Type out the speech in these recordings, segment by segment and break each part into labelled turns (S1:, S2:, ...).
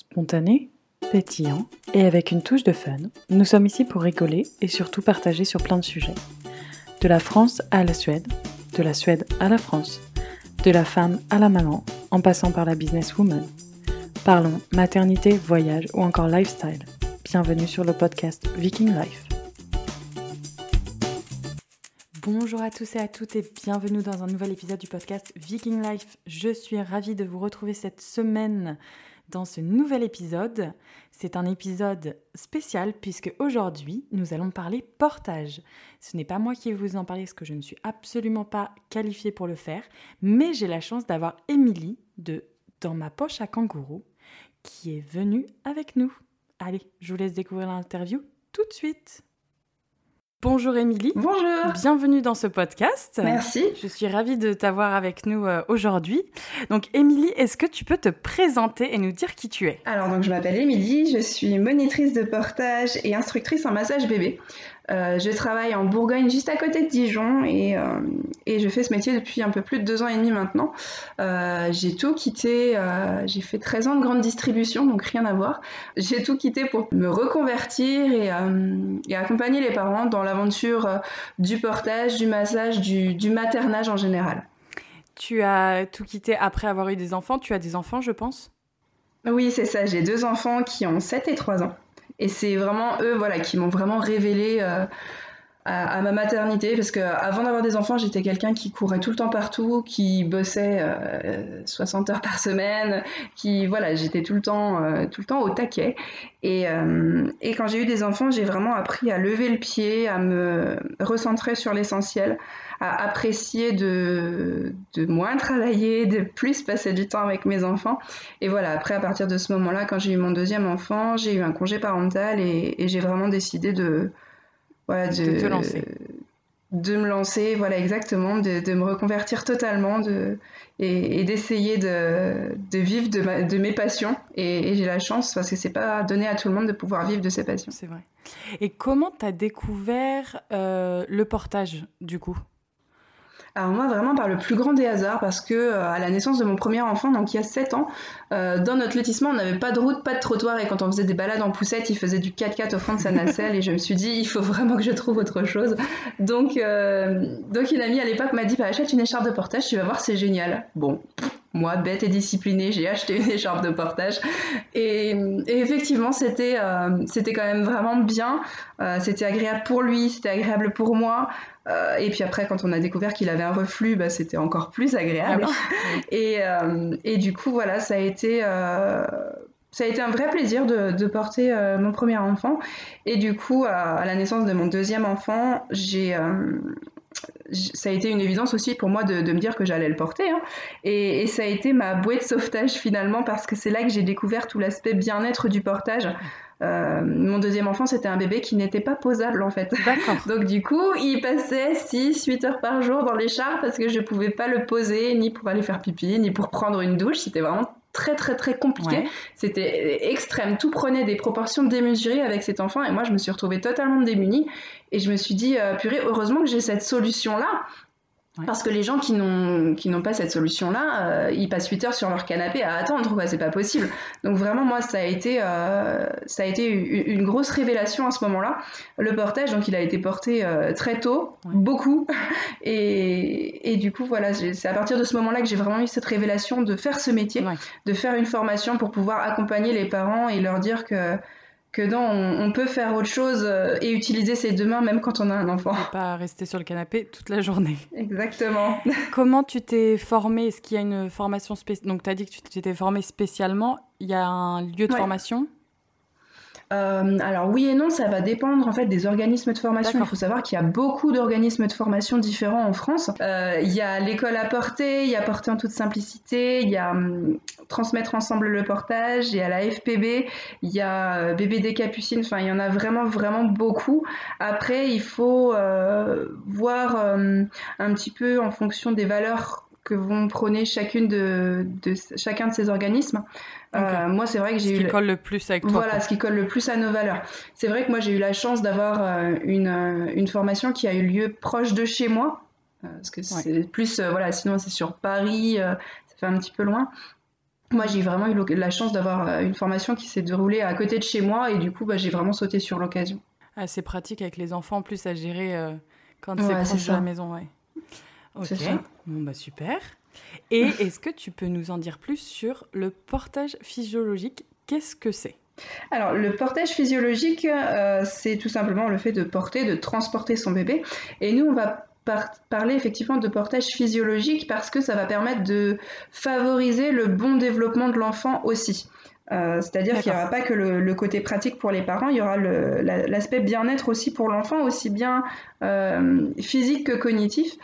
S1: Spontané, pétillant et avec une touche de fun, nous sommes ici pour rigoler et surtout partager sur plein de sujets. De la France à la Suède, de la Suède à la France, de la femme à la maman, en passant par la businesswoman. Parlons maternité, voyage ou encore lifestyle. Bienvenue sur le podcast Viking Life. Bonjour à tous et à toutes et bienvenue dans un nouvel épisode du podcast Viking Life. Je suis ravie de vous retrouver cette semaine dans ce nouvel épisode. C'est un épisode spécial puisque aujourd'hui nous allons parler portage. Ce n'est pas moi qui vais vous en parler parce que je ne suis absolument pas qualifiée pour le faire, mais j'ai la chance d'avoir Émilie de Dans ma poche à kangourou qui est venue avec nous. Allez, je vous laisse découvrir l'interview tout de suite. Bonjour Émilie.
S2: Bonjour.
S1: Bienvenue dans ce podcast.
S2: Merci.
S1: Je suis ravie de t'avoir avec nous euh, aujourd'hui. Donc Émilie, est-ce que tu peux te présenter et nous dire qui tu es?
S2: Alors donc je m'appelle Émilie, je suis monitrice de portage et instructrice en massage bébé. Euh, je travaille en Bourgogne, juste à côté de Dijon, et, euh, et, je fais ce métier depuis un peu plus de deux ans et demi maintenant. Euh, j'ai tout quitté, j'ai fait 13 ans de grande distribution, donc rien à voir. J'ai tout quitté pour me reconvertir et, et accompagner les parents dans l'aventure du portage, du massage, du, du maternage en général.
S1: Tu as tout quitté après avoir eu des enfants. Tu as des enfants, je pense?
S2: Oui, c'est ça. J'ai deux enfants qui ont 7 et 3 ans. Et c'est vraiment eux voilà, qui m'ont vraiment révélé euh, à, ma maternité. Parce qu'avant d'avoir des enfants, j'étais quelqu'un qui courait tout le temps partout, qui bossait 60 euh, heures par semaine, qui, voilà, j'étais tout, le temps, euh, tout le temps au taquet. Et, et quand j'ai eu des enfants, j'ai vraiment appris à lever le pied, à me recentrer sur l'essentiel à apprécier de, de moins travailler, de plus passer du temps avec mes enfants. Et voilà, après, à partir de ce moment-là, quand j'ai eu mon deuxième enfant, j'ai eu un congé parental et, j'ai vraiment décidé de,
S1: voilà, de, te lancer.
S2: De me lancer, voilà, exactement, de, de me reconvertir totalement de, et, d'essayer de, de, vivre de, de mes passions. Et, j'ai la chance, parce que c'est pas donné à tout le monde de pouvoir vivre de ses passions.
S1: C'est vrai. Et comment tu as découvert euh, le portage, du coup?
S2: Alors moi vraiment par le plus grand des hasards parce que euh, à la naissance de mon premier enfant, donc il y a 7 ans, euh, dans notre lotissement on n'avait pas de route, pas de trottoir et quand on faisait des balades en poussette, il faisait du 4x4 au fond de sa nacelle et je me suis dit il faut vraiment que je trouve autre chose. Donc, euh, donc une amie à l'époque m'a dit bah, achète une écharpe de portage, tu vas voir c'est génial. Bon, moi, bête et disciplinée, j'ai acheté une écharpe de portage. Et, effectivement, c'était c'était quand même vraiment bien. c'était agréable pour lui, c'était agréable pour moi. Euh, et puis après, quand on a découvert qu'il avait un reflux, bah, c'était encore plus agréable. Ah et, euh, et, du coup, voilà, ça a été, euh, ça a été un vrai plaisir de, de porter mon premier enfant. Et du coup, à, la naissance de mon deuxième enfant, j'ai ça a été une évidence aussi pour moi de, de me dire que j'allais le porter. Hein. Et, et, ça a été ma bouée de sauvetage finalement parce que c'est là que j'ai découvert tout l'aspect bien-être du portage. Euh, mon deuxième enfant, c'était un bébé qui n'était pas posable en fait. Donc du coup, il passait 6-8 heures par jour dans l'écharpe parce que je pouvais pas le poser ni pour aller faire pipi, ni pour prendre une douche. C'était vraiment très très très compliqué. C'était extrême. Tout prenait des proportions démesurées avec cet enfant et moi je me suis retrouvée totalement démunie et je me suis dit euh, purée heureusement que j'ai cette solution là parce que les gens qui n'ont qui n'ont pas cette solution-là, euh, ils passent 8 heures sur leur canapé à attendre, quoi. C'est pas possible. Donc vraiment, moi, ça a été euh, ça a été une grosse révélation à ce moment-là. Le portage, donc il a été porté euh, très tôt, beaucoup, et, et, du coup, voilà, c'est à partir de ce moment-là que j'ai vraiment eu cette révélation de faire ce métier, de faire une formation pour pouvoir accompagner les parents et leur dire que que non, on, peut faire autre chose euh, et utiliser ses deux mains même quand on a un enfant.
S1: pas rester sur le canapé toute la journée.
S2: Exactement.
S1: Comment tu t'es formée? Est-ce qu'il y a une formation spéciale Donc, tu as dit que tu t'étais formée spécialement. Il y a un lieu de formation?
S2: Euh, alors oui et non, ça va dépendre en fait des organismes de formation. Il faut savoir qu'il y a beaucoup d'organismes de formation différents en France. Euh, il y a l'école à porter, il y a porter en toute simplicité, il y a hum, transmettre ensemble le portage, il y a la FPB, il y a euh, BBD Capucine. Enfin, il y en a vraiment vraiment beaucoup. Après, il faut voir un petit peu en fonction des valeurs que vont prôner chacune de, de, chacun de ces organismes.
S1: Euh, moi, c'est vrai que j'ai eu. Ce qui colle le plus avec toi.
S2: Voilà, ce qui colle le plus à nos valeurs. C'est vrai que moi, j'ai eu la chance d'avoir euh, une, euh, une, formation qui a eu lieu proche de chez moi. parce que c'est plus. voilà, sinon, c'est sur Paris, ça fait un petit peu loin. Moi, j'ai vraiment eu la chance d'avoir une formation qui s'est déroulée à côté de chez moi et du coup, bah, j'ai vraiment sauté sur l'occasion.
S1: Ah, c'est pratique avec les enfants en plus à gérer quand c'est proche de la maison, ouais. Ok, bon bah super. Et est-ce que tu peux nous en dire plus sur le portage physiologique? Qu'est-ce que c'est?
S2: Alors, le portage physiologique, euh, c'est tout simplement le fait de porter, de transporter son bébé. Et nous, on va parler effectivement de portage physiologique parce que ça va permettre de favoriser le bon développement de l'enfant aussi. Euh, c'est-à-dire qu'il n'y aura pas que le, côté pratique pour les parents, il y aura l'aspect bien-être aussi pour l'enfant, aussi bien euh, physique que cognitif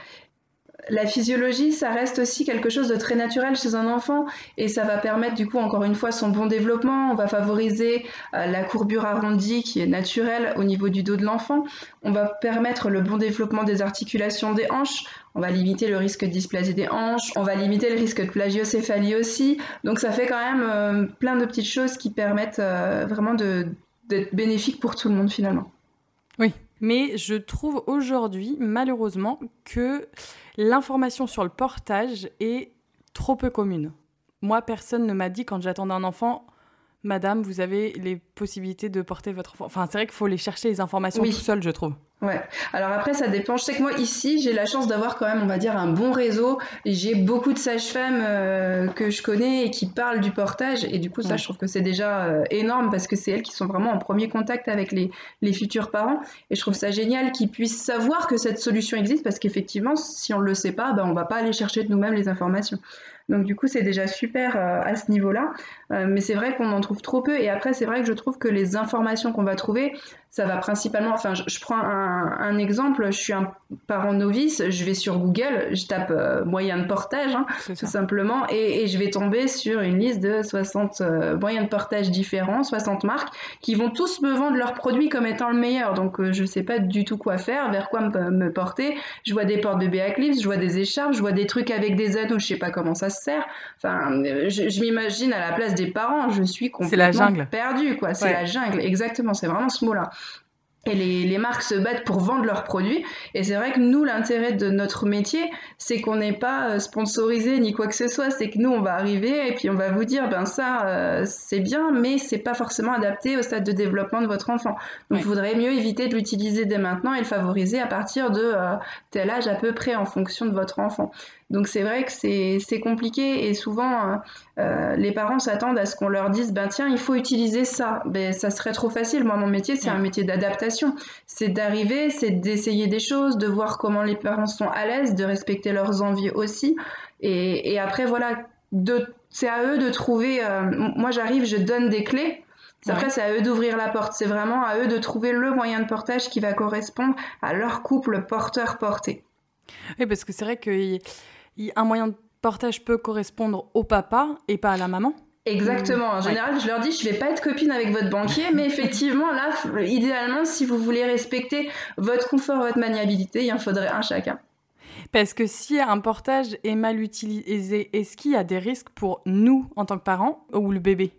S2: la physiologie, ça reste aussi quelque chose de très naturel chez un enfant et ça va permettre du coup encore une fois son bon développement. On va favoriser euh, la courbure arrondie qui est naturelle au niveau du dos de l'enfant. On va permettre le bon développement des articulations des hanches. On va limiter le risque de dysplasie des hanches. On va limiter le risque de plagiocéphalie aussi. Donc ça fait quand même euh, plein de petites choses qui permettent euh, vraiment d'être bénéfiques pour tout le monde finalement.
S1: Mais je trouve aujourd'hui, malheureusement, que l'information sur le portage est trop peu commune. Moi, personne ne m'a dit quand j'attendais un enfant, Madame, vous avez les possibilités de porter votre enfant. Enfin, c'est vrai qu'il faut les chercher les informations tout seul, je trouve.
S2: Ouais. Alors après, ça dépend. Je sais que moi, ici, j'ai la chance d'avoir quand même, on va dire, un bon réseau. J'ai beaucoup de sages-femmes euh, que je connais et qui parlent du portage. Et du coup, ça, je trouve que c'est déjà euh, énorme parce que c'est elles qui sont vraiment en premier contact avec les, les futurs parents. Et je trouve ça génial qu'ils puissent savoir que cette solution existe parce qu'effectivement, si on ne le sait pas, ben, on ne va pas aller chercher de nous-mêmes les informations. Donc du coup, c'est déjà super euh, à ce niveau-là. Mais c'est vrai qu'on en trouve trop peu. Et après, c'est vrai que je trouve que les informations qu'on va trouver, ça va principalement, enfin, je, prends un, exemple, je suis un parent novice, je vais sur Google, je tape euh, moyen de portage, hein, tout simplement, et, je vais tomber sur une liste de 60 euh, moyens de portage différents, 60 marques, qui vont tous me vendre leurs produits comme étant le meilleur. Donc, euh, je ne sais pas du tout quoi faire, vers quoi me, porter. Je vois des portes bébé à clips, je vois des écharpes, je vois des trucs avec des anneaux, je sais pas comment ça se sert. Enfin, je, m'imagine à la place des parents, je suis complètement la jungle. perdue, quoi. C'est la jungle, exactement, c'est vraiment ce mot-là et les, les, marques se battent pour vendre leurs produits. Et c'est vrai que nous, l'intérêt de notre métier, c'est qu'on n'est pas euh, sponsorisé ni quoi que ce soit. C'est que nous, on va arriver et puis on va vous dire, ben ça, euh, c'est bien, mais c'est pas forcément adapté au stade de développement de votre enfant. Donc, il vaudrait mieux éviter de l'utiliser dès maintenant et le favoriser à partir de euh, tel âge à peu près en fonction de votre enfant. Donc c'est vrai que c'est compliqué et souvent euh, les parents s'attendent à ce qu'on leur dise ben tiens il faut utiliser ça. Ben ça serait trop facile. Moi mon métier c'est un métier d'adaptation. C'est d'arriver, c'est d'essayer des choses, de voir comment les parents sont à l'aise, de respecter leurs envies aussi. Et, après voilà, c'est à eux de trouver. Euh, moi j'arrive, je donne des clés. Après, c'est à eux d'ouvrir la porte. C'est vraiment à eux de trouver le moyen de portage qui va correspondre à leur couple porteur-porté.
S1: Oui, parce que c'est vrai que un moyen de portage peut correspondre au papa et pas à la maman.
S2: Exactement. En général, je leur dis, je vais pas être copine avec votre banquier, mais effectivement, là, idéalement, si vous voulez respecter votre confort, votre maniabilité, il en faudrait un chacun.
S1: Parce que si un portage est mal utilisé, est-ce qu'il y a des risques pour nous en tant que parents ou le bébé?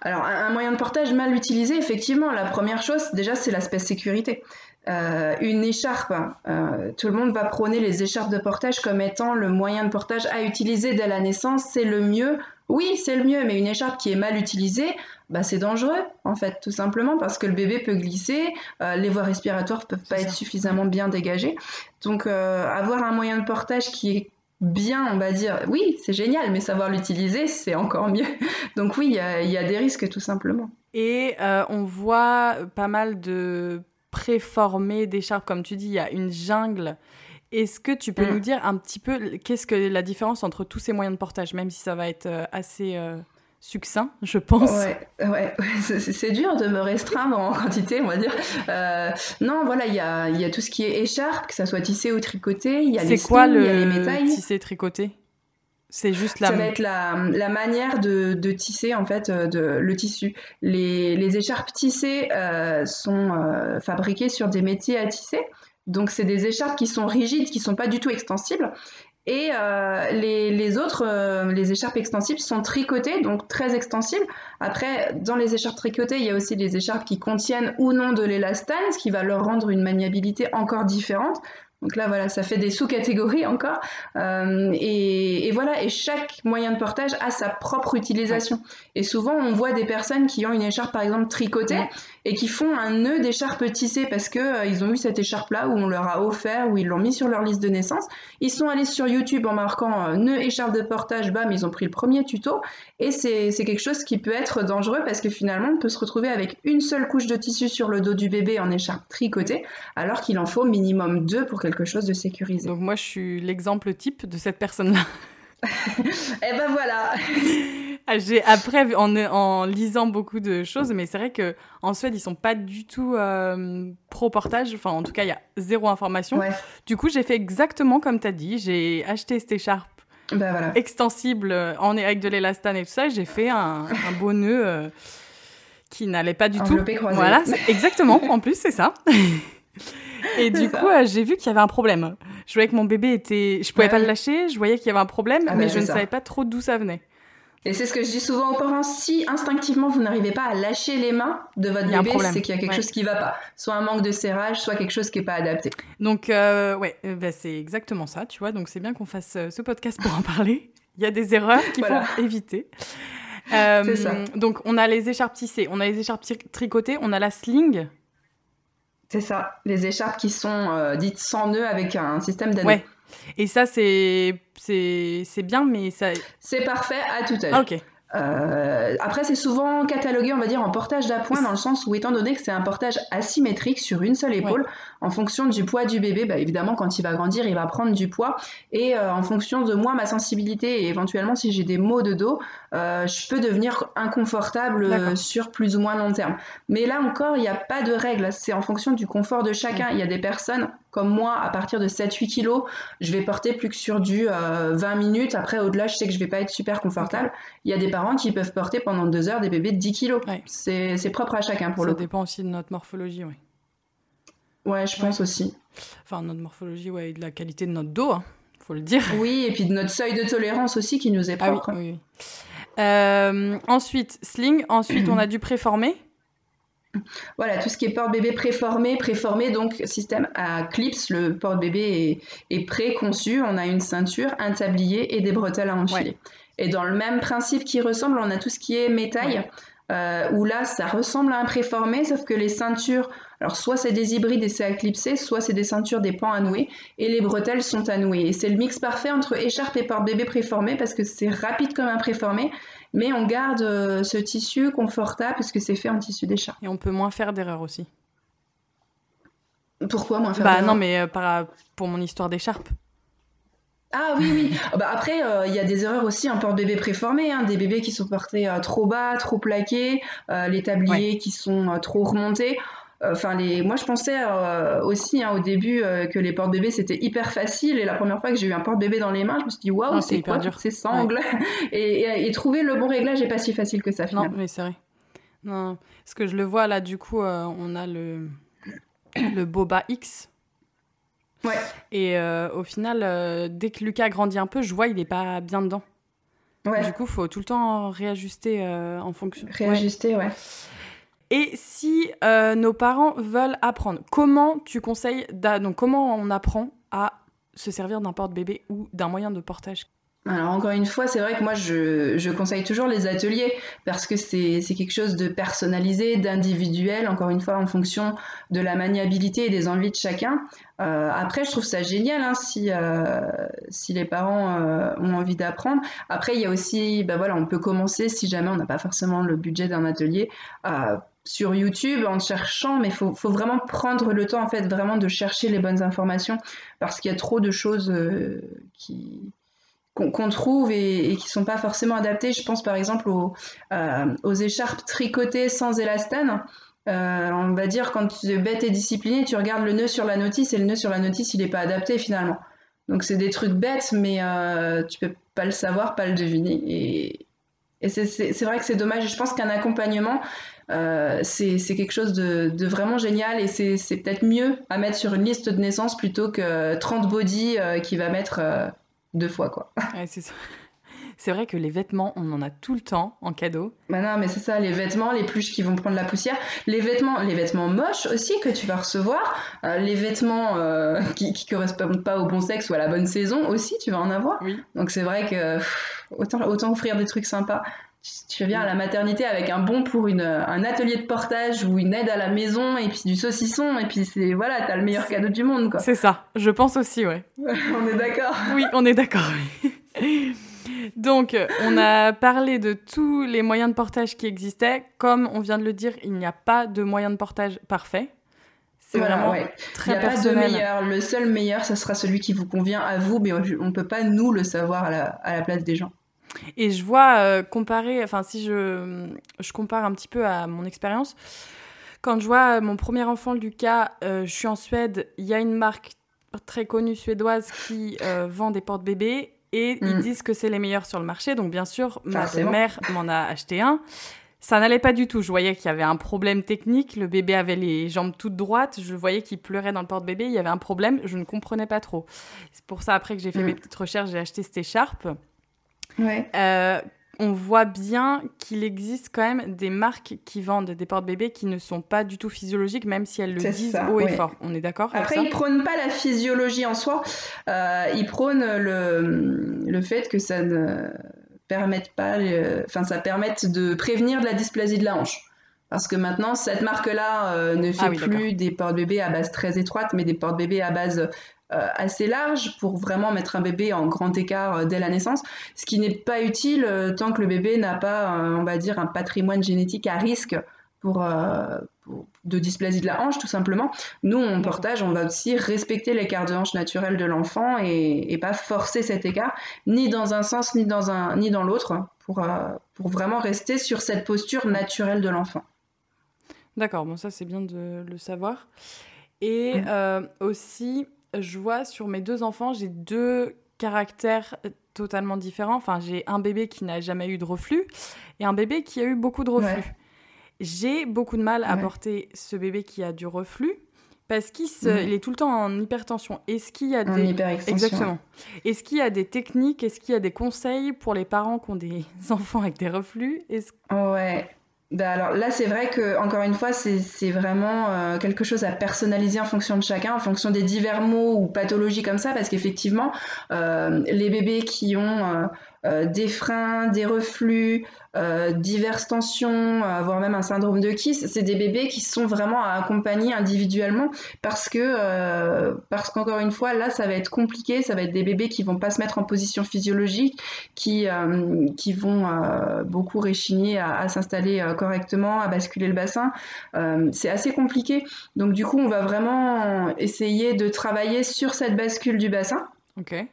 S2: Alors, un moyen de portage mal utilisé, effectivement, la première chose, déjà, c'est l'aspect sécurité. Euh, une écharpe, euh, tout le monde va prôner les écharpes de portage comme étant le moyen de portage à utiliser dès la naissance, c'est le mieux. Oui, c'est le mieux, mais une écharpe qui est mal utilisée, bah, c'est dangereux, en fait, tout simplement, parce que le bébé peut glisser, euh, les voies respiratoires peuvent pas être suffisamment bien dégagées. Donc, avoir un moyen de portage qui est bien, on va dire, oui, c'est génial, mais savoir l'utiliser, c'est encore mieux. Donc oui, il y a, des risques, tout simplement.
S1: Et on voit pas mal de préformé d'écharpes, comme tu dis, il y a une jungle. Est-ce que tu peux mm. nous dire un petit peu qu'est-ce que la différence entre tous ces moyens de portage, même si ça va être euh, assez euh, succinct, je pense?
S2: Ouais, ouais, c'est dur de me restreindre en quantité, on va dire. Euh, non, voilà, il y a, y a, tout ce qui est écharpe, que ça soit tissé ou tricoté. Il y a les quoi le y a les métailles.
S1: tissé tricoté c'est juste la.
S2: Ça va être la, la manière de, de, tisser en fait de, le tissu. Les, les écharpes tissées euh, sont fabriquées sur des métiers à tisser. Donc c'est des écharpes qui sont rigides, qui sont pas du tout extensibles. Et euh, les, les, autres, les écharpes extensibles sont tricotées, donc très extensibles. Après, dans les écharpes tricotées, il y a aussi des écharpes qui contiennent ou non de l'élastane, ce qui va leur rendre une maniabilité encore différente. Donc là, voilà, ça fait des sous-catégories encore. Euh, et, voilà, et chaque moyen de portage a sa propre utilisation. Et souvent, on voit des personnes qui ont une écharpe, par exemple, tricotée et qui font un nœud d'écharpe tissée parce que euh, ils ont eu cette écharpe-là où on leur a offert, où ils l'ont mis sur leur liste de naissance. Ils sont allés sur YouTube en marquant euh, nœud écharpe de portage, bam, ils ont pris le premier tuto. Et c'est quelque chose qui peut être dangereux parce que finalement, on peut se retrouver avec une seule couche de tissu sur le dos du bébé en écharpe tricotée, alors qu'il en faut minimum deux pour quelque chose de sécurisé.
S1: Donc moi, je suis l'exemple type de cette personne-là.
S2: eh ben voilà.
S1: Ah, j'ai après en, en, lisant beaucoup de choses, mais c'est vrai que en Suède ils sont pas du tout euh, pro portage. Enfin, en tout cas, il y a zéro information. Du coup, j'ai fait exactement comme tu as dit. J'ai acheté cette écharpe bah, extensible euh, en avec de l'élastane et tout ça. J'ai fait un, un beau nœud euh, qui n'allait pas du tout.
S2: Croisé.
S1: Voilà, exactement. en plus, c'est ça. Et du coup, euh, j'ai vu qu'il y avait un problème. Je voyais que mon bébé était. Je pouvais pas le lâcher, je voyais qu'il y avait un problème, ah mais bah, je ne savais pas trop d'où ça venait.
S2: Et c'est ce que je dis souvent aux parents, si instinctivement vous n'arrivez pas à lâcher les mains de votre bébé, c'est qu'il y a quelque chose qui va pas. Soit un manque de serrage, soit quelque chose qui n'est pas adapté.
S1: Donc, euh, ouais, euh, bah, c'est exactement ça, tu vois. Donc, c'est bien qu'on fasse ce podcast pour en parler. Il y a des erreurs qu'il faut éviter. ça. Donc, on a les écharpes tissées, on a les écharpes tricotées, on a la sling.
S2: C'est ça, les écharpes qui sont euh, dites sans nœud avec un système d'anneaux.
S1: Ouais. Et ça, c'est bien, mais ça.
S2: C'est parfait à tout âge.
S1: ok.
S2: Euh, après, c'est souvent catalogué, on va dire, en portage d'appoint, dans le sens où, étant donné que c'est un portage asymétrique sur une seule épaule, en fonction du poids du bébé, bah, évidemment, quand il va grandir, il va prendre du poids. Et euh, en fonction de moi, ma sensibilité, et éventuellement, si j'ai des maux de dos, euh, je peux devenir inconfortable sur plus ou moins long terme. Mais là encore, il n'y a pas de règle. C'est en fonction du confort de chacun. Il y a des personnes comme moi, à partir de 7-8 kilos, je vais porter plus que sur du 20 minutes. Après, au-delà, je sais que je vais pas être super confortable. Il y a des parents qui peuvent porter pendant 2 heures des bébés de 10 kilos. C'est propre à chacun pour le
S1: Ça dépend aussi de notre morphologie, oui.
S2: Ouais, je pense aussi.
S1: Enfin, notre morphologie, ouais, et de la qualité de notre dos, hein, faut le dire.
S2: Oui, et puis de notre seuil de tolérance aussi qui nous est ah propre.
S1: oui, oui, euh, ensuite, sling. Ensuite, on a du préformé.
S2: Voilà, tout ce qui est porte-bébé préformé, préformé, donc système à clips, le porte-bébé est, est préconçu, on a une ceinture, un tablier et des bretelles à enfiler. Et dans le même principe qui ressemble, on a tout ce qui est métal, euh, où là, ça ressemble à un préformé, sauf que les ceintures, alors soit c'est des hybrides et c'est à clipser, soit c'est des ceintures des pans à nouer, et les bretelles sont à nouer. Et c'est le mix parfait entre écharpe et porte-bébé préformé, parce que c'est rapide comme un préformé, mais on garde euh, ce tissu confortable, parce que c'est fait en tissu d'écharpe.
S1: Et on peut moins faire d'erreurs aussi.
S2: Pourquoi moins faire
S1: Bah non, mais euh, pour mon histoire d'écharpe.
S2: Ah oui, oui. Ah bah après, euh, il y a des erreurs aussi en porte-bébé préformé, hein, des bébés qui sont portés euh, trop bas, trop plaqués, euh, les tabliers qui sont trop remontés. Enfin, les... moi, je pensais aussi hein, au début que les porte-bébés c'était hyper facile. Et la première fois que j'ai eu un porte-bébé dans les mains, je me suis dit waouh, c'est quoi dur. ces sangles? Et, trouver le bon réglage n'est pas si facile que ça finalement.
S1: Non, mais c'est vrai. Non, parce que je le vois là, du coup, on a le le Boba X
S2: Ouais.
S1: Et euh, au final, euh, dès que Lucas grandit un peu, je vois il n'est pas bien dedans. Ouais. Du coup, il faut tout le temps réajuster euh, en fonction.
S2: Réajuster, ouais.
S1: Et si nos parents veulent apprendre, comment tu conseilles, donc comment on apprend à se servir d'un porte-bébé ou d'un moyen de portage?
S2: Alors encore une fois, c'est vrai que moi je, je, conseille toujours les ateliers parce que c'est quelque chose de personnalisé, d'individuel, encore une fois en fonction de la maniabilité et des envies de chacun. Euh, après, je trouve ça génial hein, si, euh, si les parents euh, ont envie d'apprendre. Après, il y a aussi, bah voilà, on peut commencer si jamais on n'a pas forcément le budget d'un atelier. sur YouTube en cherchant, mais il faut, faut, vraiment prendre le temps en fait vraiment de chercher les bonnes informations parce qu'il y a trop de choses qui, qu'on trouve et, qui sont pas forcément adaptés. Je pense par exemple aux, euh, écharpes tricotées sans élastane. Euh, on va dire quand tu es bête et discipliné, tu regardes le nœud sur la notice et le nœud sur la notice il n'est pas adapté finalement. Donc c'est des trucs bêtes, mais euh, tu peux pas le savoir, pas le deviner. Et, c'est vrai que c'est dommage. Je pense qu'un accompagnement, c'est quelque chose de, de, vraiment génial et c'est peut-être mieux à mettre sur une liste de naissance plutôt que 30 body qui va mettre deux fois, quoi.
S1: Ouais, c'est ça. C'est vrai que les vêtements, on en a tout le temps en cadeau.
S2: Bah non, mais c'est ça, les vêtements, les pluches qui vont prendre la poussière, les vêtements, les vêtements moches aussi que tu vas recevoir, euh, les vêtements euh, qui, qui correspondent pas au bon sexe ou à la bonne saison aussi, tu vas en avoir.
S1: Oui.
S2: Donc c'est vrai que autant, autant offrir des trucs sympas. Tu viens à la maternité avec un bon pour une, un atelier de portage ou une aide à la maison et puis du saucisson et puis c'est voilà, t'as le meilleur cadeau du monde quoi.
S1: C'est ça, je pense aussi, ouais.
S2: on est d'accord.
S1: Oui, on est d'accord. Donc, on a parlé de tous les moyens de portage qui existaient. Comme on vient de le dire, il n'y a pas de moyen de portage parfait.
S2: C'est vraiment très Il n'y a pas de meilleur. Le seul meilleur, ce sera celui qui vous convient à vous, mais on ne peut pas nous le savoir à la, à la place des gens.
S1: Et je vois euh, comparer, enfin si je, je compare un petit peu à mon expérience, quand je vois mon premier enfant Lucas, euh, je suis en Suède, il y a une marque très connue suédoise qui euh, vend des portes-bébés et ils mm. disent que c'est les meilleurs sur le marché. Donc bien sûr, ma mère m'en a acheté un. Ça n'allait pas du tout. Je voyais qu'il y avait un problème technique. Le bébé avait les jambes toutes droites. Je voyais qu'il pleurait dans le porte-bébé. Il y avait un problème. Je ne comprenais pas trop. C'est pour ça, après que j'ai fait mm. mes petites recherches, j'ai acheté cette écharpe.
S2: Ouais.
S1: Euh, on voit bien qu'il existe quand même des marques qui vendent des porte-bébés qui ne sont pas du tout physiologiques, même si elles le disent haut et fort. On est d'accord
S2: Après, ils prônent pas la physiologie en soi. Euh, ils prônent le, le fait que ça ne permette pas, enfin, ça permette de prévenir de la dysplasie de la hanche. Parce que maintenant, cette marque-là euh, ne fait ah plus des porte-bébés à base très étroite, mais des porte-bébés à base euh, assez large pour vraiment mettre un bébé en grand écart euh, dès la naissance, ce qui n'est pas utile euh, tant que le bébé n'a pas, on va dire, un patrimoine génétique à risque pour, de dysplasie de la hanche, tout simplement. Nous, en portage, on va aussi respecter l'écart de hanche naturel de l'enfant et, pas forcer cet écart, ni dans un sens, ni dans, un, ni dans l'autre, pour, pour vraiment rester sur cette posture naturelle de l'enfant.
S1: D'accord, bon ça c'est bien de le savoir. Et mmh. aussi, je vois sur mes deux enfants, j'ai deux caractères totalement différents. Enfin, j'ai un bébé qui n'a jamais eu de reflux et un bébé qui a eu beaucoup de reflux. J'ai beaucoup de mal à porter ce bébé qui a du reflux parce qu'il est tout le temps en hypertension. Est-ce qu'il y a des
S2: exactement
S1: Est-ce qu'il y a des techniques? Est-ce qu'il y a des conseils pour les parents qui ont des enfants avec des reflux?
S2: Est-ce... Ouais. Bah, alors là, c'est vrai que encore une fois, c'est vraiment euh, quelque chose à personnaliser en fonction de chacun, en fonction des divers mots ou pathologies comme ça, parce qu'effectivement, euh, les bébés qui ont euh, des freins, des reflux, euh, diverses tensions, euh, voire même un syndrome de Kiss, c'est des bébés qui sont vraiment à accompagner individuellement parce que parce qu'encore une fois là ça va être compliqué, ça va être des bébés qui vont pas se mettre en position physiologique, qui qui vont beaucoup réchigner à, à s'installer correctement, à basculer le bassin, c'est assez compliqué. Donc du coup on va vraiment essayer de travailler sur cette bascule du bassin.
S1: Ok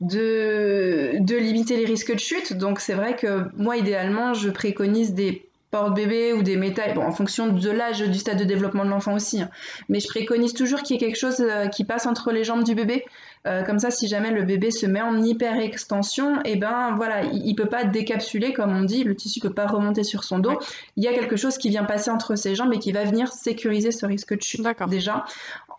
S2: de, de limiter les risques de chute. Donc c'est vrai que moi, idéalement, je préconise des porte-bébés ou des métailles, bon, en fonction de l'âge, du stade de développement de l'enfant aussi. Hein. Mais je préconise toujours qu'il y ait quelque chose euh, qui passe entre les jambes du bébé. Euh, comme ça, si jamais le bébé se met en hyper-extension, et eh ben voilà, il, ne peut pas décapsuler, comme on dit, le tissu peut pas remonter sur son dos. Il y a quelque chose qui vient passer entre ses jambes et qui va venir sécuriser ce risque de chute. Déjà.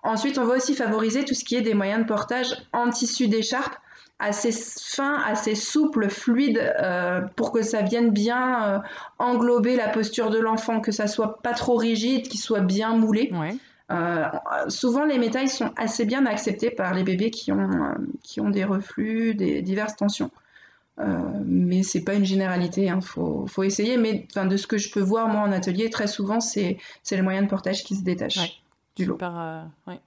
S2: Ensuite, on va aussi favoriser tout ce qui est des moyens de portage en tissu d'écharpe assez fin, assez souple, fluide, euh, pour que ça vienne bien euh, englober la posture de l'enfant, que ça soit pas trop rigide, qu'il soit bien moulé. Euh, souvent, les métailles sont assez bien acceptés par les bébés qui ont, qui ont des reflux, des diverses tensions. mais c'est pas une généralité, il hein. faut, faut, essayer. Mais de ce que je peux voir moi en atelier, très souvent c'est le moyen de portage qui se détache du lot.
S1: ouais.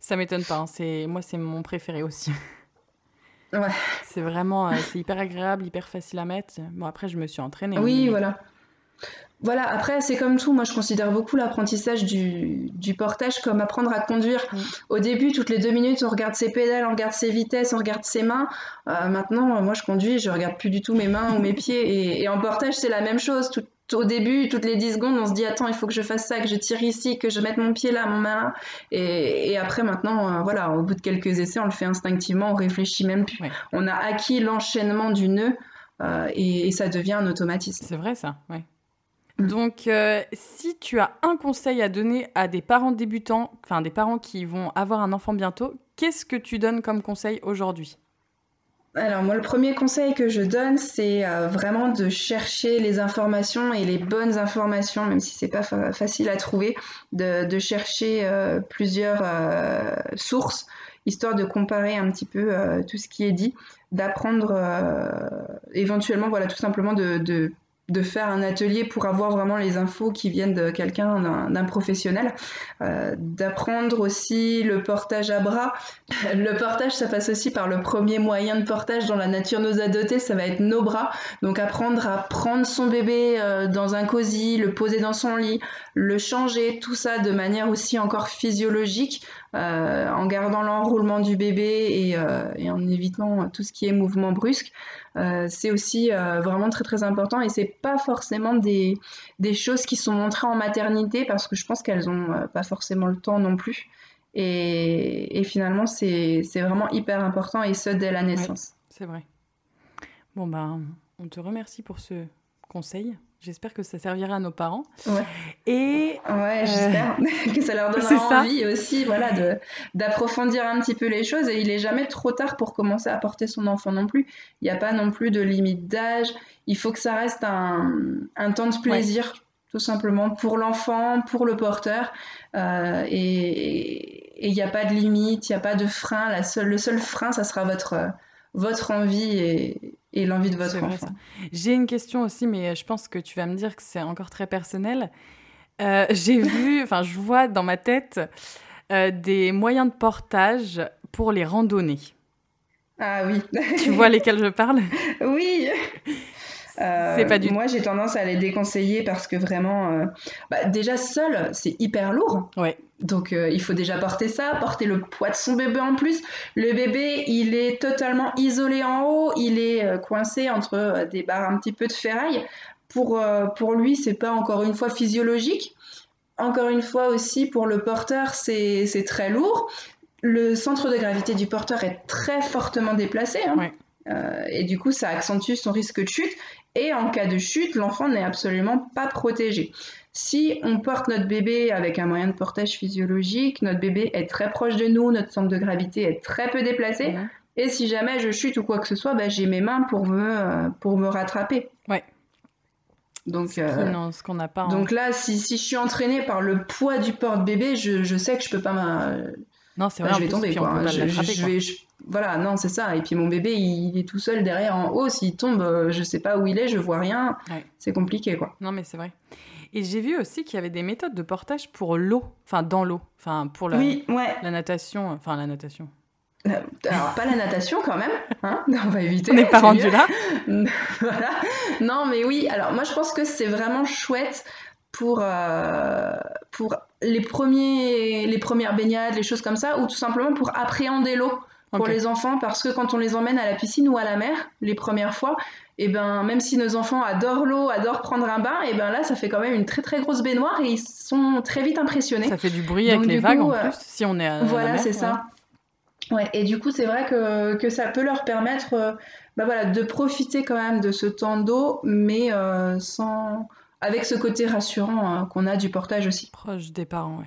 S1: Ça m'étonne pas. Hein. Moi c'est mon préféré aussi. C'est vraiment, euh, c'est hyper agréable, hyper facile à mettre. Bon, après, je me suis entraînée.
S2: Oui, voilà. Voilà, après, c'est comme tout. Moi, je considère beaucoup l'apprentissage du, du, portage comme apprendre à conduire. Au début, toutes les deux minutes, on regarde ses pédales, on regarde ses vitesses, on regarde ses mains. Euh, maintenant, moi, je conduis, je regarde plus du tout mes mains ou mes pieds. Et, en portage, c'est la même chose. Tout, au début, toutes les 10 secondes, on se dit attends, il faut que je fasse ça, que je tire ici, que je mette mon pied là, mon main là. Et, après, maintenant, euh, voilà, au bout de quelques essais, on le fait instinctivement, on réfléchit même plus. On a acquis l'enchaînement du nœud euh, et, ça devient un automatisme.
S1: C'est vrai ça. Mm. Donc, euh, si tu as un conseil à donner à des parents débutants, enfin des parents qui vont avoir un enfant bientôt, qu'est-ce que tu donnes comme conseil aujourd'hui?
S2: Alors moi, le premier conseil que je donne, c'est euh, vraiment de chercher les informations et les bonnes informations, même si c'est pas facile à trouver, de, chercher euh, plusieurs euh, sources, histoire de comparer un petit peu tout ce qui est dit, d'apprendre éventuellement, voilà, tout simplement de de faire un atelier pour avoir vraiment les infos qui viennent de quelqu'un, d'un professionnel, euh, d'apprendre aussi le portage à bras. Le portage, ça passe aussi par le premier moyen de portage dans la nature nous a dotés, ça va être nos bras. Donc apprendre à prendre son bébé euh, dans un cosy, le poser dans son lit, le changer, tout ça de manière aussi encore physiologique, euh, en gardant l'enroulement du bébé et, en évitant tout ce qui est mouvement brusque. Euh, c'est aussi euh, vraiment très très important et c'est pas forcément des, des, choses qui sont montrées en maternité parce que je pense qu'elles ont euh, pas forcément le temps non plus. Et, et finalement, c'est vraiment hyper important et ce dès la naissance.
S1: c'est vrai. Bon, ben, on te remercie pour ce conseil. J'espère que ça servira à nos parents.
S2: Ouais.
S1: Et
S2: ouais, euh, j'espère que ça leur donnera envie aussi, voilà, de d'approfondir un petit peu les choses. Et il est jamais trop tard pour commencer à porter son enfant non plus. Il n'y a pas non plus de limite d'âge. Il faut que ça reste un, un temps de plaisir, tout simplement, pour l'enfant, pour le porteur. Euh, et il n'y a pas de limite, il n'y a pas de frein. La seule, le seul frein, ça sera votre votre envie et, et l'envie de votre enfant.
S1: J'ai une question aussi, mais je pense que tu vas me dire que c'est encore très personnel. Euh, j'ai vu, enfin, je vois dans ma tête euh, des moyens de portage pour les randonnées.
S2: Ah oui.
S1: tu vois lesquels je parle?
S2: Oui. Euh, c'est pas du Moi, j'ai tendance à les déconseiller parce que vraiment, euh, bah, déjà seul, c'est hyper lourd.
S1: Ouais.
S2: Donc, euh, il faut déjà porter ça, porter le poids de son bébé en plus. Le bébé, il est totalement isolé en haut, il est coincé entre des barres un petit peu de ferraille. Pour, pour lui, c'est pas encore une fois physiologique. Encore une fois aussi, pour le porteur, c'est très lourd. Le centre de gravité du porteur est très fortement déplacé. Hein. Et du coup, ça accentue son risque de chute. Et en cas de chute, l'enfant n'est absolument pas protégé. Si on porte notre bébé avec un moyen de portage physiologique, notre bébé est très proche de nous, notre centre de gravité est très peu déplacé. Et si jamais je chute ou quoi que ce soit, bah, j'ai mes mains pour me, euh, pour me rattraper.
S1: Ouais.
S2: Donc,
S1: ce euh, qu'on n'a pas.
S2: Donc là, si, si, je suis entraînée par le poids du porte-bébé, je, je, sais que je peux pas.
S1: Non, c'est vrai.
S2: je vais tomber. Quoi. Je, je, vais, voilà, non, c'est ça. Et puis mon bébé, il, est tout seul derrière en haut. S'il tombe, euh, je sais pas où il est, je vois rien. C'est compliqué, quoi.
S1: Non, mais c'est vrai. Et j'ai vu aussi qu'il y avait des méthodes de portage pour l'eau, enfin dans l'eau, enfin pour la,
S2: oui, ouais.
S1: la natation, enfin la natation.
S2: Euh, alors pas la natation quand même, hein on va éviter.
S1: On n'est pas rendu là.
S2: voilà. Non mais oui, alors moi je pense que c'est vraiment chouette pour, euh, pour les, premiers, les premières baignades, les choses comme ça, ou tout simplement pour appréhender l'eau pour les enfants parce que quand on les emmène à la piscine ou à la mer les premières fois, et eh ben même si nos enfants adorent l'eau, adorent prendre un bain, et eh ben là ça fait quand même une très très grosse baignoire et ils sont très vite impressionnés.
S1: Ça fait du bruit avec les vagues en euh, plus si on est à
S2: Voilà, c'est ça. Ouais, et du coup, c'est vrai que, que, ça peut leur permettre euh, bah voilà, de profiter quand même de ce temps d'eau, mais euh, sans avec ce côté rassurant hein, qu'on a du portage aussi.
S1: Proche des parents, oui.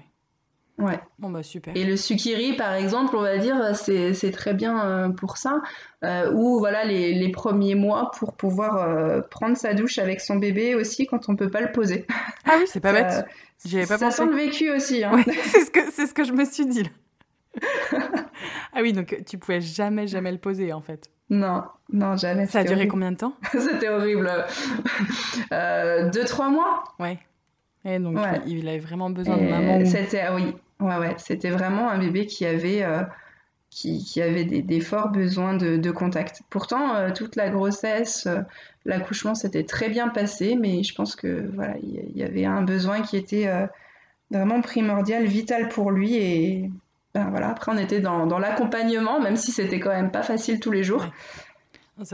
S2: Ouais.
S1: Bon, bah super.
S2: Et le sukiri, par exemple, on va dire, c'est très bien euh, pour ça. Euh, ou voilà, les, les, premiers mois pour pouvoir euh, prendre sa douche avec son bébé aussi quand on peut pas le poser.
S1: Ah oui, c'est pas bête. J'y avais pas
S2: ça pensé. Ça sent le vécu aussi. Hein.
S1: Ouais, c'est ce, que, ce que je me suis dit. ah oui, donc tu pouvais jamais, jamais le poser en fait.
S2: Non, non, jamais.
S1: Ça a duré combien de temps
S2: C'était horrible. deux, trois mois.
S1: Ouais. Et donc, il avait vraiment besoin de maman.
S2: C'était, ah oui, Ouais, ouais, c'était vraiment un bébé qui avait, euh, qui, qui, avait des, des, forts besoins de, de contact. Pourtant, euh, toute la grossesse, euh, l'accouchement s'était très bien passé, mais je pense que voilà, il y, avait un besoin qui était vraiment primordial, vital pour lui. Et ben, voilà, après, on était dans, dans l'accompagnement, même si c'était quand même pas facile tous les jours.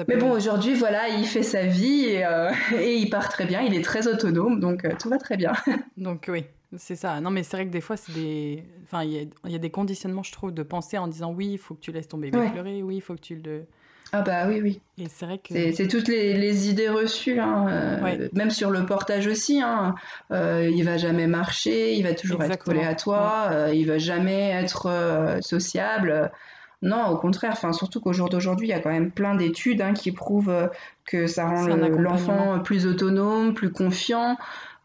S2: Mais bon, aujourd'hui, voilà, il fait sa vie et, et, il part très bien, il est très autonome, donc tout va très bien.
S1: donc oui, c'est ça. Non, mais c'est vrai que des fois, c'est des. Enfin, il y, a des conditionnements, je trouve, de penser en disant oui, il faut que tu laisses ton bébé pleurer, oui, il faut que tu le.
S2: Ah, bah oui, oui.
S1: Et c'est vrai que.
S2: C'est toutes les, idées reçues, hein, euh, même sur le portage aussi. Hein, euh, il va jamais marcher, il va toujours être collé à toi, euh, il va jamais être sociable. Non, au contraire. Enfin, surtout qu'au jour d'aujourd'hui, il y a quand même plein d'études hein, qui prouvent que ça rend l'enfant plus autonome, plus confiant.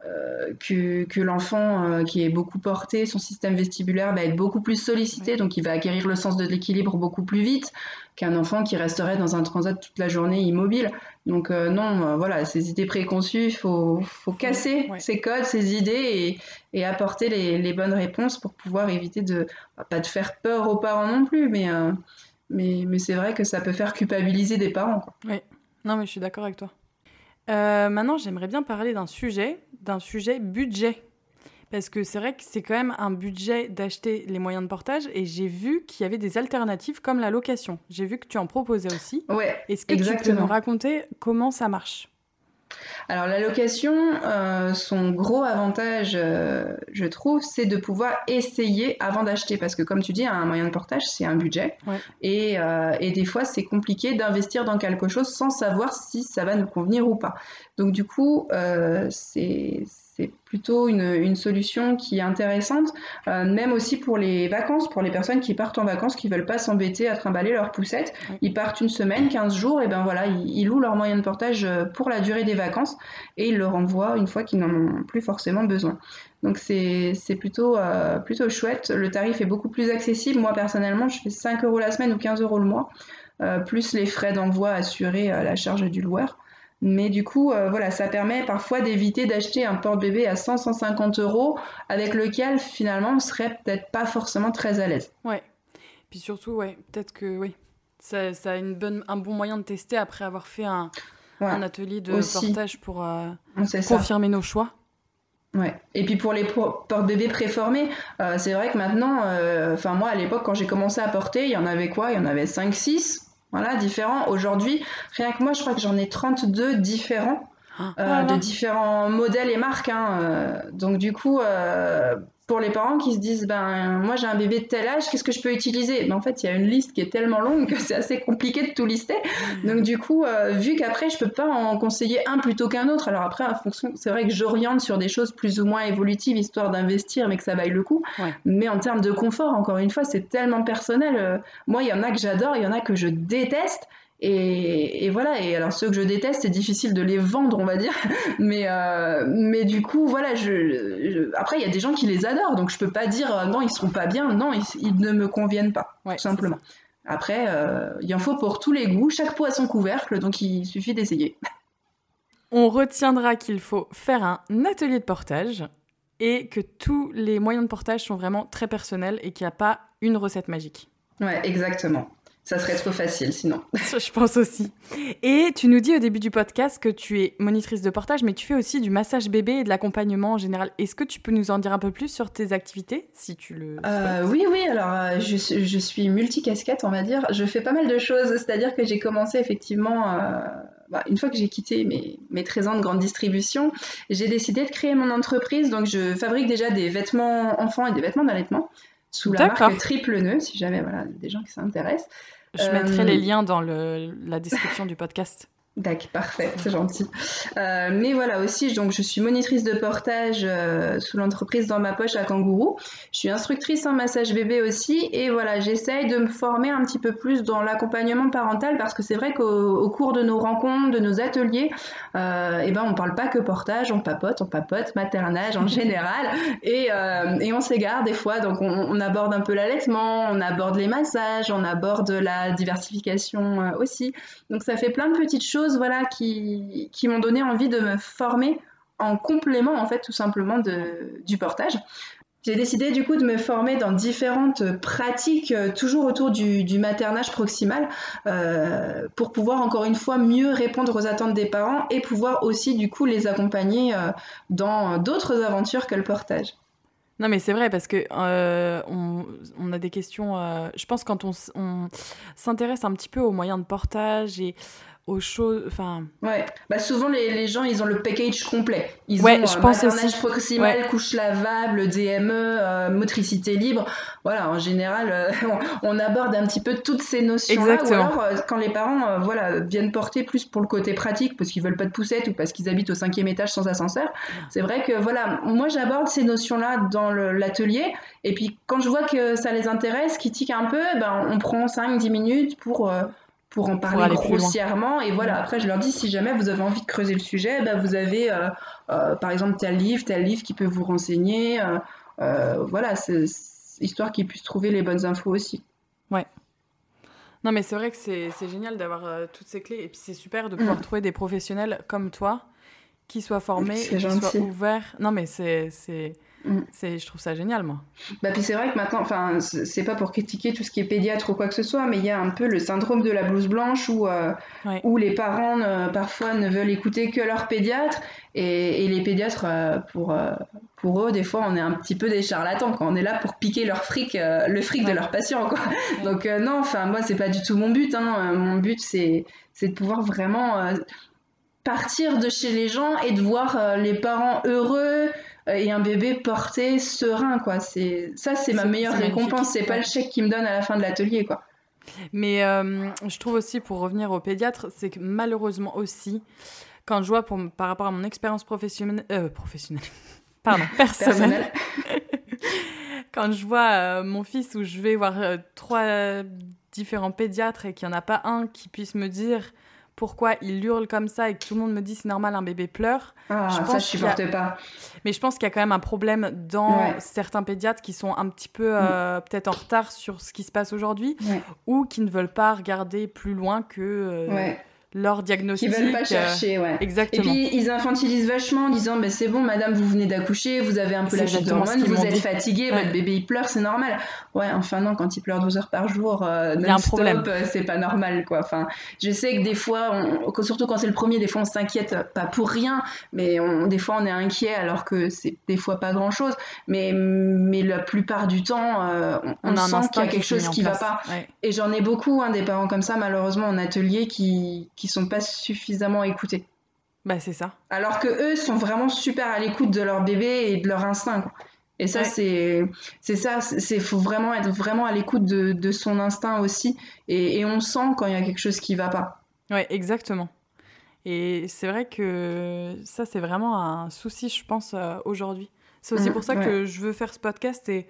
S2: Euh, que, que l'enfant euh, qui est beaucoup porté, son système vestibulaire va être beaucoup plus sollicité, donc il va acquérir le sens de l'équilibre beaucoup plus vite qu'un enfant qui resterait dans un transat toute la journée immobile. Donc euh, non, voilà, ces idées préconçues, il faut, faut, casser ces codes, ces idées et, et apporter les, les, bonnes réponses pour pouvoir éviter de, bah, pas de faire peur aux parents non plus, mais, mais, mais c'est vrai que ça peut faire culpabiliser des parents. Quoi.
S1: Oui, non mais je suis d'accord avec toi. Euh, maintenant, j'aimerais bien parler d'un sujet, d'un sujet budget. Parce que c'est vrai que c'est quand même un budget d'acheter les moyens de portage et j'ai vu qu'il y avait des alternatives comme la location. J'ai vu que tu en proposais aussi.
S2: Ouais.
S1: Est-ce que tu peux nous raconter comment ça marche?
S2: Alors la location, euh, son gros avantage, euh, je trouve, c'est de pouvoir essayer avant d'acheter. Parce que comme tu dis, un moyen de portage, c'est un budget. Et, euh, et, des fois, c'est compliqué d'investir dans quelque chose sans savoir si ça va nous convenir ou pas. Donc du coup, c'est c'est plutôt une, solution qui est intéressante, euh, même aussi pour les vacances, pour les personnes qui partent en vacances, qui veulent pas s'embêter à trimballer leurs poussettes. Ils partent une semaine, 15 jours, et ben voilà, ils, louent leur moyen de portage euh, pour la durée des vacances et ils le renvoient une fois qu'ils n'en ont plus forcément besoin. Donc c'est plutôt, euh, plutôt chouette. Le tarif est beaucoup plus accessible. Moi personnellement, je fais 5 euros la semaine ou 15 euros le mois, plus les frais d'envoi assurés à la charge du loueur. Mais du coup, euh, voilà, ça permet parfois d'éviter d'acheter un porte-bébé à 100-150 euros avec lequel finalement on serait peut-être pas forcément très à l'aise.
S1: Ouais. Puis surtout, ouais, peut-être que oui, ça, ça, a une bonne, un bon moyen de tester après avoir fait un, un atelier de portage pour euh, confirmer nos choix.
S2: Ouais. Et puis pour les porte-bébés préformés, euh, c'est vrai que maintenant, enfin moi à l'époque quand j'ai commencé à porter, il y en avait quoi? Il y en avait 5-6 voilà, différents. Aujourd'hui, rien que moi, je crois que j'en ai 32 différents, ah. euh, de différents modèles et marques. Hein, euh. donc du coup, euh, pour les parents qui se disent ben moi j'ai un bébé de tel âge, qu'est-ce que je peux utiliser? Mais en fait, il y a une liste qui est tellement longue que c'est assez compliqué de tout lister. Donc du coup, euh, vu qu'après je peux pas en conseiller un plutôt qu'un autre. Alors après, en fonction, c'est vrai que j'oriente sur des choses plus ou moins évolutives histoire d'investir, mais que ça vaille le coup. Mais en termes de confort, encore une fois, c'est tellement personnel. Euh, moi, il y en a que j'adore, il y en a que je déteste. Et, voilà, et alors ceux que je déteste, c'est difficile de les vendre, on va dire. Mais, euh, mais du coup, voilà, je, après, il y a des gens qui les adorent, donc je peux pas dire euh, non, ils sont pas bien, non, ils, ne me conviennent pas, tout simplement. Après, euh, il en faut pour tous les goûts, chaque pot a son couvercle, donc il suffit d'essayer.
S1: On retiendra qu'il faut faire un atelier de portage et que tous les moyens de portage sont vraiment très personnels et qu'il n'y a pas une recette magique.
S2: Ouais, exactement. Ça serait trop facile sinon.
S1: Je pense aussi. Et tu nous dis au début du podcast que tu es monitrice de portage, mais tu fais aussi du massage bébé et de l'accompagnement en général. Est-ce que tu peux nous en dire un peu plus sur tes activités, si tu le
S2: euh, Oui, oui. Alors, euh, je, je, suis multicasquette, on va dire. Je fais pas mal de choses. C'est-à-dire que j'ai commencé effectivement... Euh, bah, une fois que j'ai quitté mes, mes 13 ans de grande distribution, j'ai décidé de créer mon entreprise. Donc, je fabrique déjà des vêtements enfants et des vêtements d'allaitement sous la marque Triple Nœud, si jamais voilà, des gens qui s'intéressent.
S1: Je mettrai les euh, liens dans le, la description du podcast.
S2: D'accord, parfait, c'est gentil. Euh, mais voilà aussi, donc je suis monitrice de portage euh, sous l'entreprise dans ma poche à Kangourou. Je suis instructrice en massage bébé aussi, et voilà, j'essaye de me former un petit peu plus dans l'accompagnement parental parce que c'est vrai qu'au cours de nos rencontres, de nos ateliers, euh, eh ben on parle pas que portage, on papote, on papote maternage en général, et, euh, et on s'égare des fois. Donc on, on, aborde un peu l'allaitement, on aborde les massages, on aborde la diversification aussi. Donc ça fait plein de petites choses voilà, qui, qui m'ont donné envie de me former en complément, en fait, tout simplement de, du portage. J'ai décidé du coup de me former dans différentes pratiques, euh, toujours autour du, maternage proximal, euh, pour pouvoir encore une fois mieux répondre aux attentes des parents et pouvoir aussi du coup les accompagner euh, dans d'autres aventures que le portage.
S1: Non, mais c'est vrai parce que on, on, a des questions. je pense quand on, on s'intéresse un petit peu aux moyens de portage et aux choses. Enfin.
S2: Ouais. Bah souvent les, les, gens ils ont le package complet. Ils
S1: ouais,
S2: ont
S1: je pense
S2: maternage proximal, couche lavable, DME, euh, motricité libre. Voilà, en général, euh, on, aborde un petit peu toutes ces notions-là.
S1: Exactement.
S2: Ou alors euh, quand les parents voilà viennent porter plus pour le côté pratique parce qu'ils veulent pas de poussette ou parce qu'ils habitent au cinquième étage sans ascenseur. C'est vrai que voilà, moi j'aborde ces notions-là dans l'atelier. Et puis quand je vois que ça les intéresse, qu'ils tiquent un peu, ben, on prend 5-10 minutes pour pour en parler grossièrement. Et voilà, après, je leur dis, si jamais vous avez envie de creuser le sujet, bah, vous avez, euh, euh, par exemple, tel livre, tel livre qui peut vous renseigner. Euh, voilà, c'est histoire qu'ils puissent trouver les bonnes infos aussi.
S1: Ouais. Non, mais c'est vrai que c'est génial d'avoir toutes ces clés. Et puis, c'est super de pouvoir mm. trouver des professionnels comme toi qui soient formés et qui soient ouverts. Non, mais c'est Mm. C'est, je trouve ça génial, moi.
S2: Bah, puis c'est vrai que maintenant, enfin, c'est pas pour critiquer tout ce qui est pédiatre ou quoi que ce soit, mais il y a un peu le syndrome de la blouse blanche où, euh, où les parents parfois ne veulent écouter que leur pédiatre et, et les pédiatres, euh, pour, euh, pour eux, des fois, on est un petit peu des charlatans quand on est là pour piquer leur fric, le fric de leurs patients, quoi. Donc non, enfin moi c'est pas du tout mon but. Hein. Mon but c'est, c'est de pouvoir vraiment partir de chez les gens et de voir les parents heureux et un bébé porté serein quoi. C'est ça c'est ma meilleure récompense. C'est pas le chèque qui me donne à la fin de l'atelier quoi.
S1: Mais euh, je trouve aussi pour revenir au pédiatre c'est que malheureusement aussi quand je vois pour, par rapport à mon expérience professionnelle euh, professionnelle. Pardon personnelle. Quand je vois mon fils où je vais voir trois différents pédiatres et qu'il n'y en a pas un qui puisse me dire pourquoi il hurle comme ça et que tout le monde me dit c'est normal, un bébé pleure.
S2: Ah, je pense ça, je supporte pas.
S1: Mais je pense qu'il y a quand même un problème dans certains pédiatres qui sont un petit peu euh, mm. peut-être en retard sur ce qui se passe aujourd'hui ou qui ne veulent pas regarder plus loin que euh, leur diagnostic.
S2: Ils veulent pas chercher, ouais.
S1: Exactement.
S2: Et puis ils infantilisent vachement en disant bah, c'est bon, madame, vous venez d'accoucher, vous avez un peu la chute d'hormones, vous êtes fatiguée, votre bébé il pleure, c'est normal. Ouais, enfin non, quand il pleure 12 heures par jour, euh, non-stop, euh, c'est pas normal, quoi. Enfin, je sais que des fois, on, surtout quand c'est le premier, des fois on s'inquiète, pas pour rien, mais on, des fois on est inquiet alors que c'est des fois pas grand chose. Mais, mais la plupart du temps, euh, on, sent qu'il y a quelque chose qui va pas. Et j'en ai beaucoup, hein, des parents comme ça, malheureusement, en atelier qui qui sont pas suffisamment écoutés.
S1: Bah c'est ça.
S2: Alors que eux sont vraiment super à l'écoute de leur bébé et de leur instinct. Et ça c'est c'est ça, c'est faut vraiment être vraiment à l'écoute de, de, son instinct aussi et, et on sent quand il y a quelque chose qui va pas.
S1: Ouais, exactement. Et c'est vrai que ça c'est vraiment un souci je pense euh, aujourd'hui. C'est aussi mmh, pour ça que je veux faire ce podcast et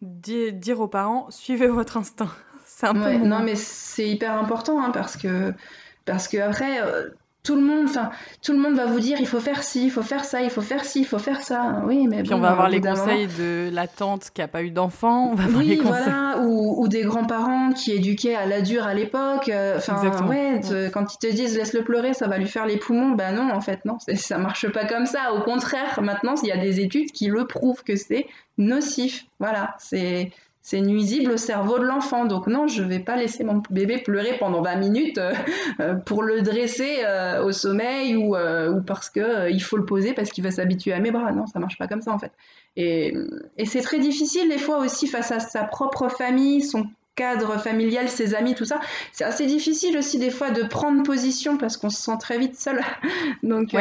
S1: dire aux parents suivez votre instinct. C'est un peu
S2: non mais c'est hyper important hein, parce que parce que après, euh, tout le monde, enfin, tout le monde va vous dire il faut faire ci, il faut faire ça, il faut faire ci, il faut faire ça. Oui, mais
S1: puis on va avoir les conseils de la tante qui a pas eu d'enfant. On va avoir les conseils.
S2: voilà, ou, des grands-parents qui éduquaient à la dure à l'époque. Euh, enfin, ouais, quand ils te disent laisse-le pleurer, ça va lui faire les poumons. Ben non, en fait, non, ça marche pas comme ça. Au contraire, maintenant, il y a des études qui le prouvent que c'est nocif. Voilà, c'est c'est nuisible au cerveau de l'enfant. Donc non, je ne vais pas laisser mon bébé pleurer pendant 20 minutes euh, euh, pour le dresser euh, au sommeil ou, parce qu'il faut le poser parce qu'il va s'habituer à mes bras. Non, ça marche pas comme ça en fait. Et, c'est très difficile des fois aussi face à sa propre famille, son cadre familial, ses amis, tout ça. C'est assez difficile aussi des fois de prendre position parce qu'on se sent très vite seul. Donc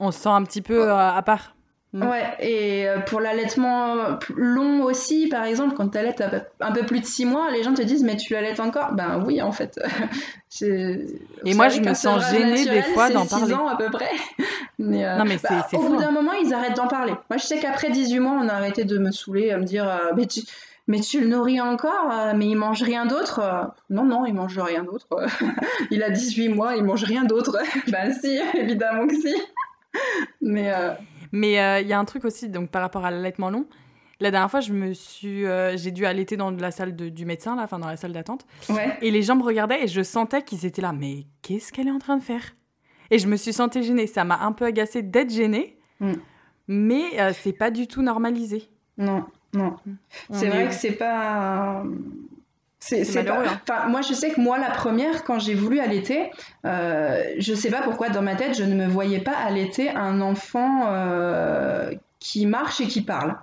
S1: on se sent un petit peu à part.
S2: Mm. Ouais, et euh, pour l'allaitement long aussi, par exemple, quand tu allaites un peu plus de 6 mois, les gens te disent Mais tu allaites encore? Ben oui, en fait.
S1: et moi, je me sens gênée des fois d'en parler.
S2: ans à peu près. Mais, euh, non, mais bah, au bout d'un hein. moment, ils arrêtent d'en parler. Moi, je sais qu'après 18 mois, on a arrêté de me saouler, à me dire euh, Mais tu. Mais tu le nourris encore, mais il mange rien d'autre? Non, non, il mange rien d'autre. il a 18 mois, il mange rien d'autre. ben si, évidemment que si. mais
S1: mais euh, il y a un truc aussi, donc par rapport à l'allaitement long. La dernière fois, je me suis, euh, j'ai dû allaiter dans la salle du médecin, là, enfin dans la salle d'attente. Et les gens me regardaient et je sentais qu'ils étaient là. Mais qu'est-ce qu'elle est en train de faire? Et je me suis sentie gênée. Ça m'a un peu agacée d'être gênée, mm. mais euh, c'est pas du tout normalisé.
S2: Non, non. Mm. C'est vrai que c'est pas. C'est pas... Hein. moi, je sais que moi, la première, quand j'ai voulu allaiter, euh, je sais pas pourquoi dans ma tête, je ne me voyais pas allaiter un enfant euh, qui marche et qui parle.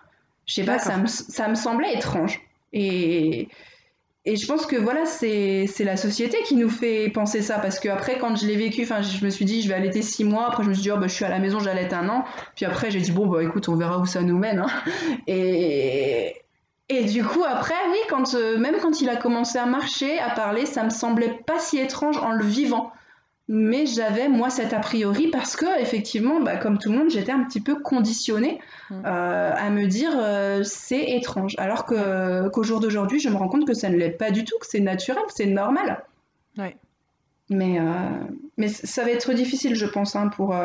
S2: Je sais pas, ça me, ça me, semblait étrange. Et, et je pense que voilà, c'est la société qui nous fait penser ça. Parce que après, quand je l'ai vécu, je me suis dit, je vais allaiter six mois. Après, je me suis dit, oh, bah, je suis à la maison, j'allaite un an. Puis après, j'ai dit, bon, bah écoute, on verra où ça nous mène. Hein. Et, et du coup, après, oui, quand, euh, même quand il a commencé à marcher, à parler, ça me semblait pas si étrange en le vivant. Mais j'avais, moi, cet a priori parce que, effectivement, bah, comme tout le monde, j'étais un petit peu conditionnée mm. euh, à me dire euh, c'est étrange. Alors que, qu'au jour d'aujourd'hui, je me rends compte que ça ne l'est pas du tout, que c'est naturel, que c'est normal.
S1: Ouais.
S2: Mais, mais ça va être difficile, je pense, hein, pour,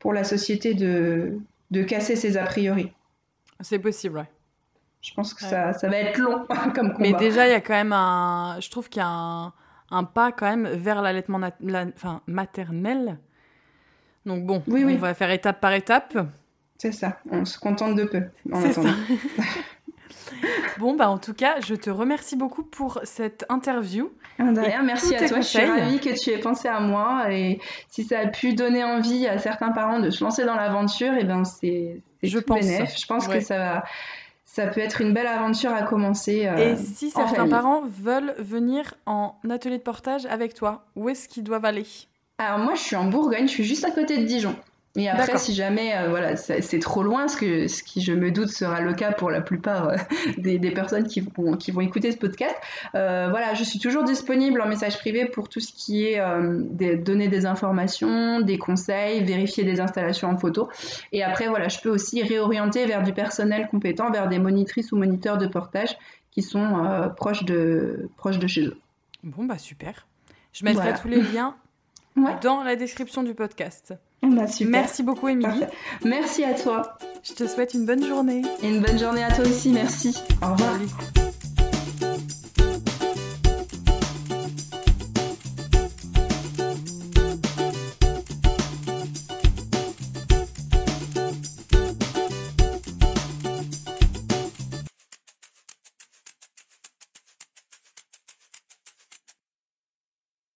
S2: pour la société de, de casser ses a priori.
S1: C'est possible, ouais.
S2: Je pense que ça, ça va être long comme combat.
S1: Mais déjà, il y a quand même un. Je trouve qu'il y a un un pas quand même vers l'allaitement enfin, maternel. Donc bon, on va faire étape par étape.
S2: C'est ça, on se contente de peu.
S1: C'est ça. bon, bah en tout cas, je te remercie beaucoup pour cette interview.
S2: Ah, merci à toi. Je suis ravie que tu aies pensé à moi et si ça a pu donner envie à certains parents de se lancer dans l'aventure, et eh ben c'est je pense. Je pense que ça va ça peut être une belle aventure à commencer. Euh,
S1: et si certains parents veulent venir en atelier de portage avec toi, où est-ce qu'ils doivent aller?
S2: Alors moi, je suis en Bourgogne, je suis juste à côté de Dijon. Et après, si jamais euh, voilà, c'est trop loin, ce, que, ce qui, je me doute, sera le cas pour la plupart euh, des, des, personnes qui vont, qui vont écouter ce podcast, euh, voilà, je suis toujours disponible en message privé pour tout ce qui est des, donner des informations, des conseils, vérifier des installations en photo. Et après, voilà, je peux aussi réorienter vers du personnel compétent, vers des monitrices ou moniteurs de portage qui sont proches, de, proches de chez eux.
S1: Bon, bah super. Je mettrai tous les liens dans la description du podcast.
S2: Bah,
S1: merci beaucoup, Émilie.
S2: Merci à toi.
S1: Je te souhaite une bonne journée.
S2: Et une bonne journée à toi aussi, merci. Au revoir.